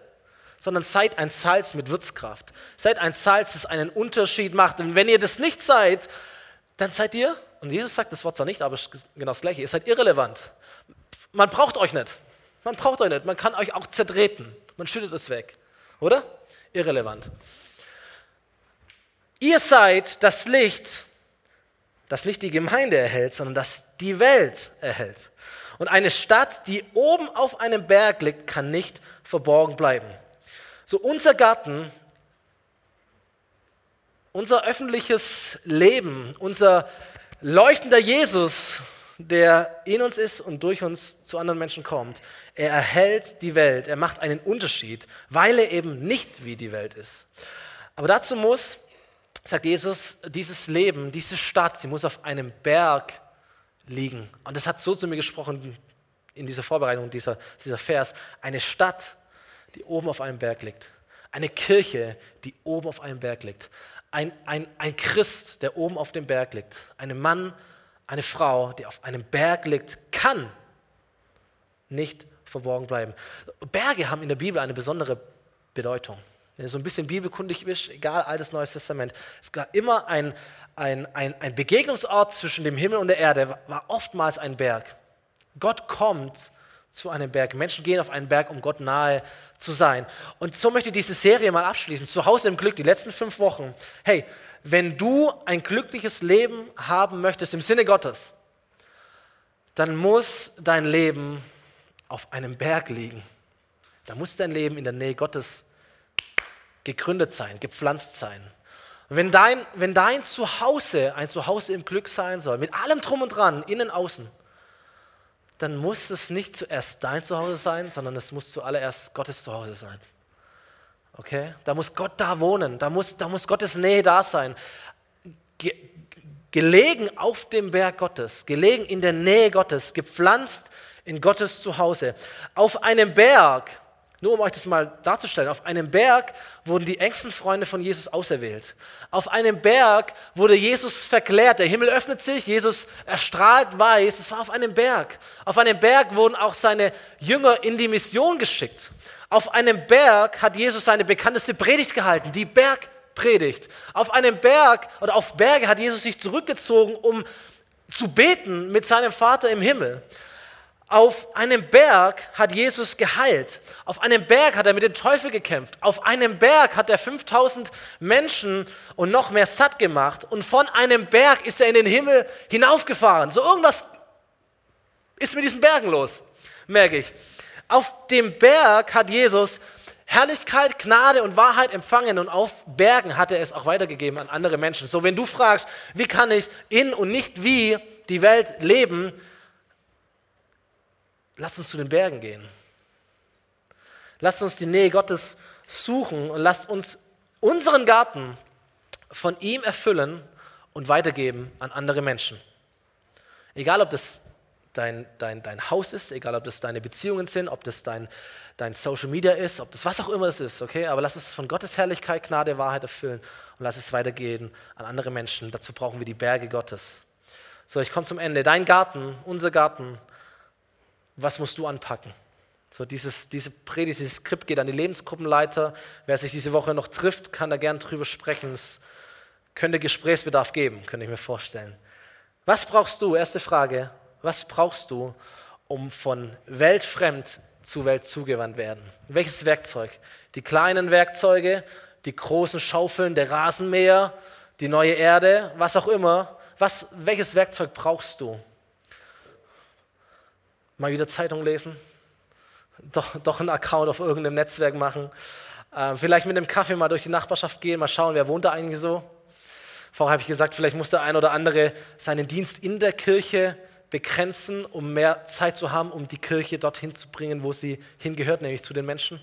sondern seid ein Salz mit Würzkraft. Seid ein Salz, das einen Unterschied macht. Und wenn ihr das nicht seid, dann seid ihr, und Jesus sagt das Wort zwar nicht, aber es ist genau das Gleiche, ihr seid irrelevant. Man braucht euch nicht. Man braucht euch nicht. Man kann euch auch zertreten. Man schüttet es weg. Oder? Irrelevant. Ihr seid das Licht, das nicht die Gemeinde erhält, sondern das die Welt erhält. Und eine Stadt, die oben auf einem Berg liegt, kann nicht verborgen bleiben. So unser Garten, unser öffentliches Leben, unser leuchtender Jesus, der in uns ist und durch uns zu anderen Menschen kommt, er erhält die Welt, er macht einen Unterschied, weil er eben nicht wie die Welt ist. Aber dazu muss, sagt Jesus, dieses Leben, diese Stadt, sie muss auf einem Berg liegen. Und das hat so zu mir gesprochen in dieser Vorbereitung, dieser, dieser Vers. Eine Stadt, die oben auf einem Berg liegt. Eine Kirche, die oben auf einem Berg liegt. Ein, ein, ein Christ, der oben auf dem Berg liegt. Ein Mann, eine Frau, die auf einem Berg liegt, kann nicht verborgen bleiben. Berge haben in der Bibel eine besondere Bedeutung. Wenn du so ein bisschen bibelkundig bist, egal, Altes, Neues Testament, es gab immer ein, ein, ein, ein Begegnungsort zwischen dem Himmel und der Erde, war oftmals ein Berg. Gott kommt zu einem Berg. Menschen gehen auf einen Berg, um Gott nahe zu sein. Und so möchte ich diese Serie mal abschließen. Zu Hause im Glück, die letzten fünf Wochen. Hey, wenn du ein glückliches Leben haben möchtest im Sinne Gottes, dann muss dein Leben auf einem Berg liegen. Da muss dein Leben in der Nähe Gottes gegründet sein, gepflanzt sein. Wenn dein, wenn dein Zuhause ein Zuhause im Glück sein soll, mit allem drum und dran, innen, außen, dann muss es nicht zuerst dein Zuhause sein, sondern es muss zuallererst Gottes Zuhause sein. Okay? Da muss Gott da wohnen, da muss, da muss Gottes Nähe da sein. Ge gelegen auf dem Berg Gottes, gelegen in der Nähe Gottes, gepflanzt in Gottes Zuhause. Auf einem Berg, nur um euch das mal darzustellen, auf einem Berg wurden die engsten Freunde von Jesus auserwählt. Auf einem Berg wurde Jesus verklärt. Der Himmel öffnet sich, Jesus erstrahlt weiß. Es war auf einem Berg. Auf einem Berg wurden auch seine Jünger in die Mission geschickt. Auf einem Berg hat Jesus seine bekannteste Predigt gehalten, die Bergpredigt. Auf einem Berg oder auf Berge hat Jesus sich zurückgezogen, um zu beten mit seinem Vater im Himmel. Auf einem Berg hat Jesus geheilt. Auf einem Berg hat er mit dem Teufel gekämpft. Auf einem Berg hat er 5000 Menschen und noch mehr satt gemacht. Und von einem Berg ist er in den Himmel hinaufgefahren. So irgendwas ist mit diesen Bergen los, merke ich. Auf dem Berg hat Jesus Herrlichkeit, Gnade und Wahrheit empfangen und auf Bergen hat er es auch weitergegeben an andere Menschen. So, wenn du fragst, wie kann ich in und nicht wie die Welt leben, Lass uns zu den Bergen gehen. Lasst uns die Nähe Gottes suchen und lasst uns unseren Garten von ihm erfüllen und weitergeben an andere Menschen. Egal, ob das dein, dein, dein Haus ist, egal, ob das deine Beziehungen sind, ob das dein, dein Social Media ist, ob das was auch immer es ist, okay? Aber lass es von Gottes Herrlichkeit, Gnade, Wahrheit erfüllen und lass es weitergehen an andere Menschen. Dazu brauchen wir die Berge Gottes. So, ich komme zum Ende. Dein Garten, unser Garten, was musst du anpacken? So dieses, diese Predigt, dieses Skript geht an die Lebensgruppenleiter. Wer sich diese Woche noch trifft, kann da gern drüber sprechen. Es könnte Gesprächsbedarf geben, könnte ich mir vorstellen. Was brauchst du? Erste Frage. Was brauchst du, um von weltfremd zu Welt zugewandt werden? Welches Werkzeug? Die kleinen Werkzeuge, die großen Schaufeln, der Rasenmäher, die neue Erde, was auch immer. Was, welches Werkzeug brauchst du? Mal wieder Zeitung lesen, doch, doch einen Account auf irgendeinem Netzwerk machen, äh, vielleicht mit einem Kaffee mal durch die Nachbarschaft gehen, mal schauen, wer wohnt da eigentlich so. Vorher habe ich gesagt, vielleicht muss der ein oder andere seinen Dienst in der Kirche begrenzen, um mehr Zeit zu haben, um die Kirche dorthin zu bringen, wo sie hingehört, nämlich zu den Menschen.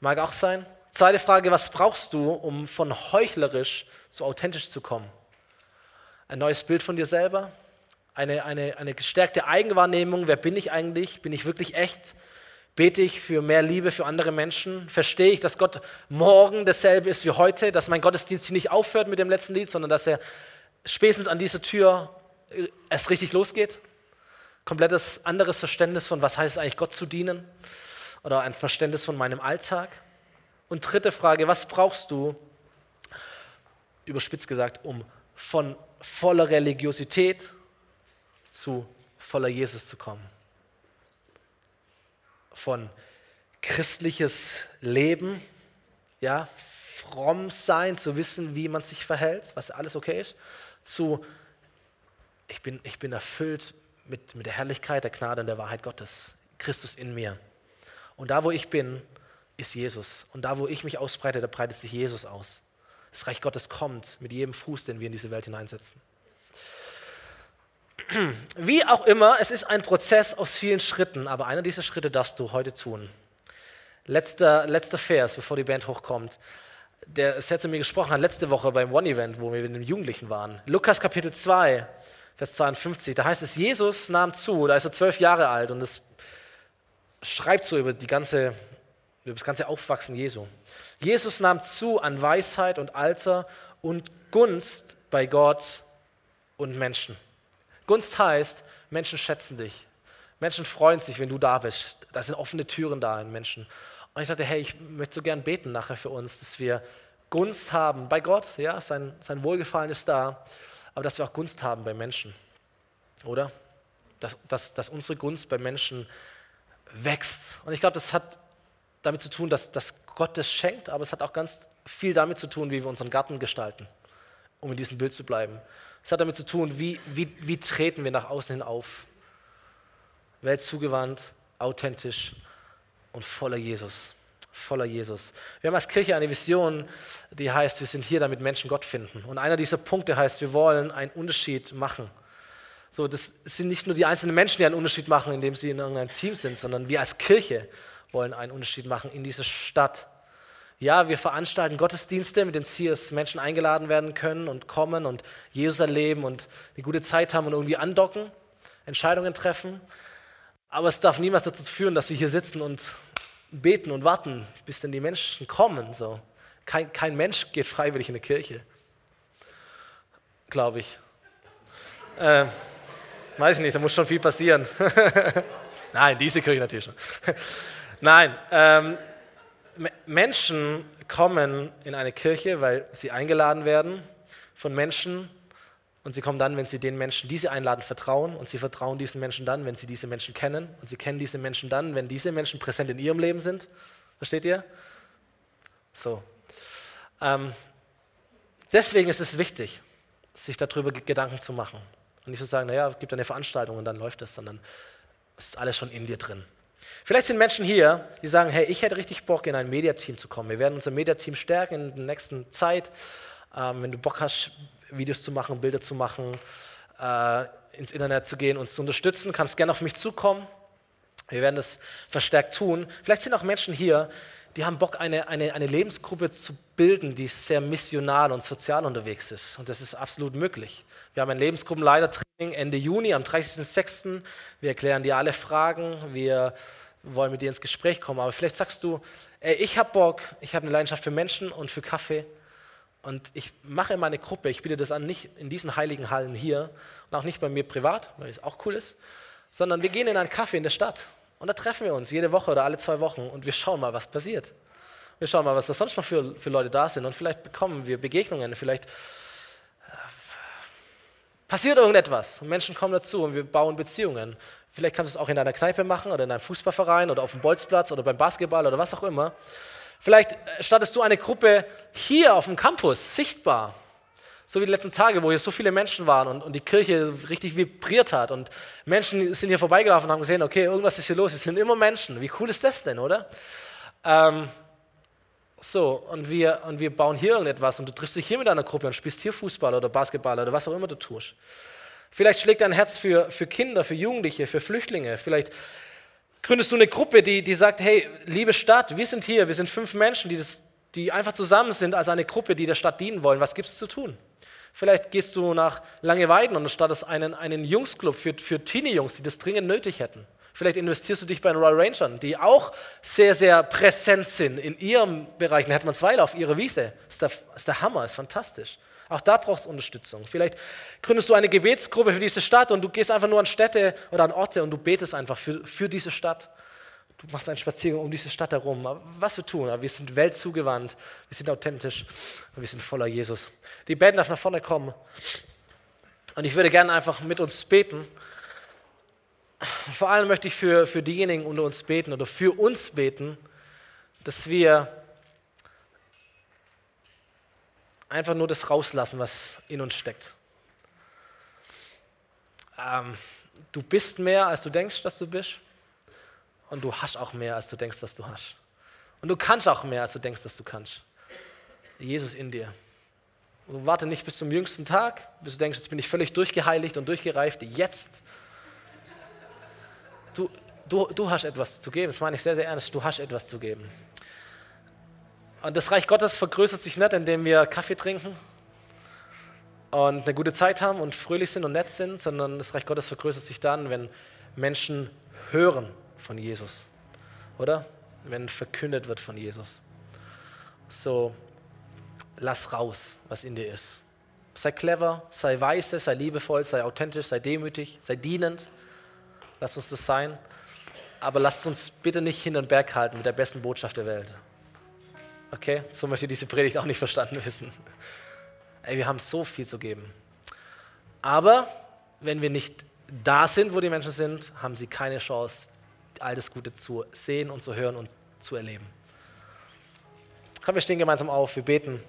Mag auch sein. Zweite Frage, was brauchst du, um von heuchlerisch zu authentisch zu kommen? Ein neues Bild von dir selber? Eine, eine, eine gestärkte Eigenwahrnehmung, wer bin ich eigentlich? Bin ich wirklich echt? Bete ich für mehr Liebe für andere Menschen? Verstehe ich, dass Gott morgen dasselbe ist wie heute, dass mein Gottesdienst hier nicht aufhört mit dem letzten Lied, sondern dass er spätestens an dieser Tür äh, erst richtig losgeht? Komplettes anderes Verständnis von, was heißt eigentlich, Gott zu dienen? Oder ein Verständnis von meinem Alltag? Und dritte Frage, was brauchst du, überspitzt gesagt, um von voller Religiosität zu voller Jesus zu kommen? Von christliches Leben, ja, fromm sein, zu wissen, wie man sich verhält, was alles okay ist, zu ich bin, ich bin erfüllt mit, mit der Herrlichkeit, der Gnade und der Wahrheit Gottes, Christus in mir. Und da, wo ich bin, ist Jesus. Und da, wo ich mich ausbreite, da breitet sich Jesus aus. Das Reich Gottes kommt mit jedem Fuß, den wir in diese Welt hineinsetzen. Wie auch immer, es ist ein Prozess aus vielen Schritten, aber einer dieser Schritte darfst du heute tun. Letzter, letzter Vers, bevor die Band hochkommt. Der Seth zu mir gesprochen hat letzte Woche beim One-Event, wo wir mit den Jugendlichen waren. Lukas Kapitel 2, Vers 52. Da heißt es, Jesus nahm zu, da ist er zwölf Jahre alt und es schreibt so über, die ganze, über das ganze Aufwachsen Jesu. Jesus nahm zu an Weisheit und Alter und Gunst bei Gott und Menschen. Gunst heißt, Menschen schätzen dich. Menschen freuen sich, wenn du da bist. Da sind offene Türen da in Menschen. Und ich dachte, hey, ich möchte so gern beten nachher für uns, dass wir Gunst haben bei Gott, ja, sein, sein Wohlgefallen ist da, aber dass wir auch Gunst haben bei Menschen. Oder? Dass, dass, dass unsere Gunst bei Menschen wächst. Und ich glaube, das hat damit zu tun, dass, dass Gott das schenkt, aber es hat auch ganz viel damit zu tun, wie wir unseren Garten gestalten, um in diesem Bild zu bleiben. Es hat damit zu tun, wie, wie, wie treten wir nach außen hin auf. Weltzugewandt, authentisch und voller Jesus. Voller Jesus. Wir haben als Kirche eine Vision, die heißt, wir sind hier, damit Menschen Gott finden. Und einer dieser Punkte heißt, wir wollen einen Unterschied machen. So, das sind nicht nur die einzelnen Menschen, die einen Unterschied machen, indem sie in irgendeinem Team sind, sondern wir als Kirche wollen einen Unterschied machen in dieser Stadt. Ja, wir veranstalten Gottesdienste mit dem Ziel, dass Menschen eingeladen werden können und kommen und Jesus erleben und eine gute Zeit haben und irgendwie andocken, Entscheidungen treffen. Aber es darf niemals dazu führen, dass wir hier sitzen und beten und warten, bis denn die Menschen kommen. So. Kein, kein Mensch geht freiwillig in eine Kirche, glaube ich. Äh, weiß ich nicht, da muss schon viel passieren. Nein, diese Kirche natürlich schon. Nein, ähm, Menschen kommen in eine Kirche, weil sie eingeladen werden von Menschen und sie kommen dann, wenn sie den Menschen, die sie einladen, vertrauen und sie vertrauen diesen Menschen dann, wenn sie diese Menschen kennen und sie kennen diese Menschen dann, wenn diese Menschen präsent in ihrem Leben sind. Versteht ihr? So. Ähm, deswegen ist es wichtig, sich darüber Gedanken zu machen und nicht zu sagen, naja, es gibt eine Veranstaltung und dann läuft es, sondern es ist alles schon in dir drin. Vielleicht sind Menschen hier, die sagen, hey, ich hätte richtig Bock, in ein Mediateam zu kommen. Wir werden unser Mediateam stärken in der nächsten Zeit. Ähm, wenn du Bock hast, Videos zu machen, Bilder zu machen, äh, ins Internet zu gehen, uns zu unterstützen, kannst gerne auf mich zukommen. Wir werden das verstärkt tun. Vielleicht sind auch Menschen hier, die haben Bock, eine, eine, eine Lebensgruppe zu bilden, die sehr missional und sozial unterwegs ist. Und das ist absolut möglich. Wir haben ein Lebensgruppenleitertraining Ende Juni am 30.06. Wir erklären dir alle Fragen. Wir wollen mit dir ins Gespräch kommen. Aber vielleicht sagst du, ey, ich habe Bock, ich habe eine Leidenschaft für Menschen und für Kaffee. Und ich mache meine Gruppe, ich biete das an, nicht in diesen heiligen Hallen hier und auch nicht bei mir privat, weil es auch cool ist, sondern wir gehen in einen Kaffee in der Stadt und da treffen wir uns jede Woche oder alle zwei Wochen und wir schauen mal, was passiert. Wir schauen mal, was da sonst noch für, für Leute da sind und vielleicht bekommen wir Begegnungen, vielleicht äh, passiert irgendetwas und Menschen kommen dazu und wir bauen Beziehungen. Vielleicht kannst du es auch in deiner Kneipe machen oder in einem Fußballverein oder auf dem Bolzplatz oder beim Basketball oder was auch immer. Vielleicht startest du eine Gruppe hier auf dem Campus, sichtbar. So wie die letzten Tage, wo hier so viele Menschen waren und, und die Kirche richtig vibriert hat. Und Menschen sind hier vorbeigelaufen und haben gesehen, okay, irgendwas ist hier los. Es sind immer Menschen. Wie cool ist das denn, oder? Ähm, so, und wir, und wir bauen hier irgendetwas und du triffst dich hier mit einer Gruppe und spielst hier Fußball oder Basketball oder was auch immer du tust. Vielleicht schlägt dein Herz für, für Kinder, für Jugendliche, für Flüchtlinge. Vielleicht gründest du eine Gruppe, die, die sagt, hey, liebe Stadt, wir sind hier, wir sind fünf Menschen, die, das, die einfach zusammen sind als eine Gruppe, die der Stadt dienen wollen. Was gibt es zu tun? Vielleicht gehst du nach Langeweiden und startest einen, einen Jungsclub für, für Teenie-Jungs, die das dringend nötig hätten. Vielleicht investierst du dich bei den Royal Rangers, die auch sehr, sehr präsent sind in ihrem Bereich. In Hetmansweiler auf ihrer Wiese. Ist der, ist der Hammer, ist fantastisch. Auch da braucht es Unterstützung. Vielleicht gründest du eine Gebetsgruppe für diese Stadt und du gehst einfach nur an Städte oder an Orte und du betest einfach für, für diese Stadt. Du machst einen Spaziergang um diese Stadt herum. Was wir tun, aber wir sind weltzugewandt, wir sind authentisch und wir sind voller Jesus. Die Band darf nach vorne kommen. Und ich würde gerne einfach mit uns beten. Vor allem möchte ich für, für diejenigen unter uns beten oder für uns beten, dass wir einfach nur das rauslassen, was in uns steckt. Ähm, du bist mehr, als du denkst, dass du bist. Und du hast auch mehr, als du denkst, dass du hast. Und du kannst auch mehr, als du denkst, dass du kannst. Jesus in dir. Und warte nicht bis zum jüngsten Tag, bis du denkst, jetzt bin ich völlig durchgeheiligt und durchgereift. Jetzt. Du, du, du hast etwas zu geben. Das meine ich sehr, sehr ernst. Du hast etwas zu geben. Und das Reich Gottes vergrößert sich nicht, indem wir Kaffee trinken und eine gute Zeit haben und fröhlich sind und nett sind, sondern das Reich Gottes vergrößert sich dann, wenn Menschen hören von Jesus. Oder? Wenn verkündet wird von Jesus. So, lass raus, was in dir ist. Sei clever, sei weise, sei liebevoll, sei authentisch, sei demütig, sei dienend. Lass uns das sein. Aber lasst uns bitte nicht hinter den Berg halten mit der besten Botschaft der Welt. Okay? So möchte diese Predigt auch nicht verstanden wissen. Ey, wir haben so viel zu geben. Aber wenn wir nicht da sind, wo die Menschen sind, haben sie keine Chance, all das Gute zu sehen und zu hören und zu erleben. Komm, wir stehen gemeinsam auf, wir beten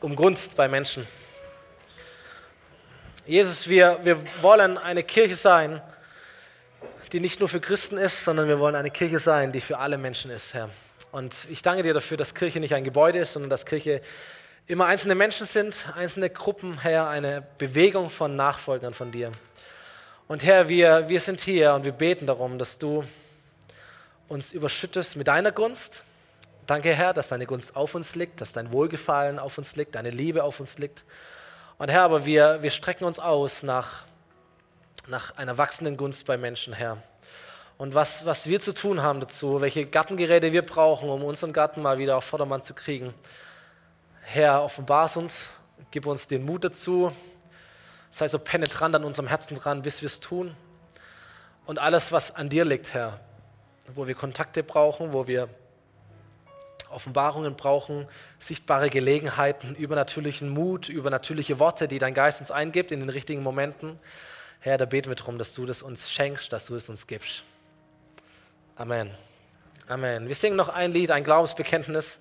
um Gunst bei Menschen. Jesus, wir, wir wollen eine Kirche sein, die nicht nur für Christen ist, sondern wir wollen eine Kirche sein, die für alle Menschen ist, Herr. Und ich danke dir dafür, dass Kirche nicht ein Gebäude ist, sondern dass Kirche immer einzelne Menschen sind, einzelne Gruppen, Herr, eine Bewegung von Nachfolgern von dir. Und Herr, wir, wir sind hier und wir beten darum, dass du uns überschüttest mit deiner Gunst, Danke, Herr, dass deine Gunst auf uns liegt, dass dein Wohlgefallen auf uns liegt, deine Liebe auf uns liegt. Und Herr, aber wir, wir strecken uns aus nach, nach einer wachsenden Gunst bei Menschen, Herr. Und was, was wir zu tun haben dazu, welche Gartengeräte wir brauchen, um unseren Garten mal wieder auf Vordermann zu kriegen. Herr, offenbar es uns, gib uns den Mut dazu, sei so penetrant an unserem Herzen dran, bis wir es tun. Und alles, was an dir liegt, Herr, wo wir Kontakte brauchen, wo wir Offenbarungen brauchen, sichtbare Gelegenheiten, übernatürlichen Mut, übernatürliche Worte, die dein Geist uns eingibt in den richtigen Momenten. Herr, da beten wir darum, dass du das uns schenkst, dass du es uns gibst. Amen. Amen. Wir singen noch ein Lied, ein Glaubensbekenntnis.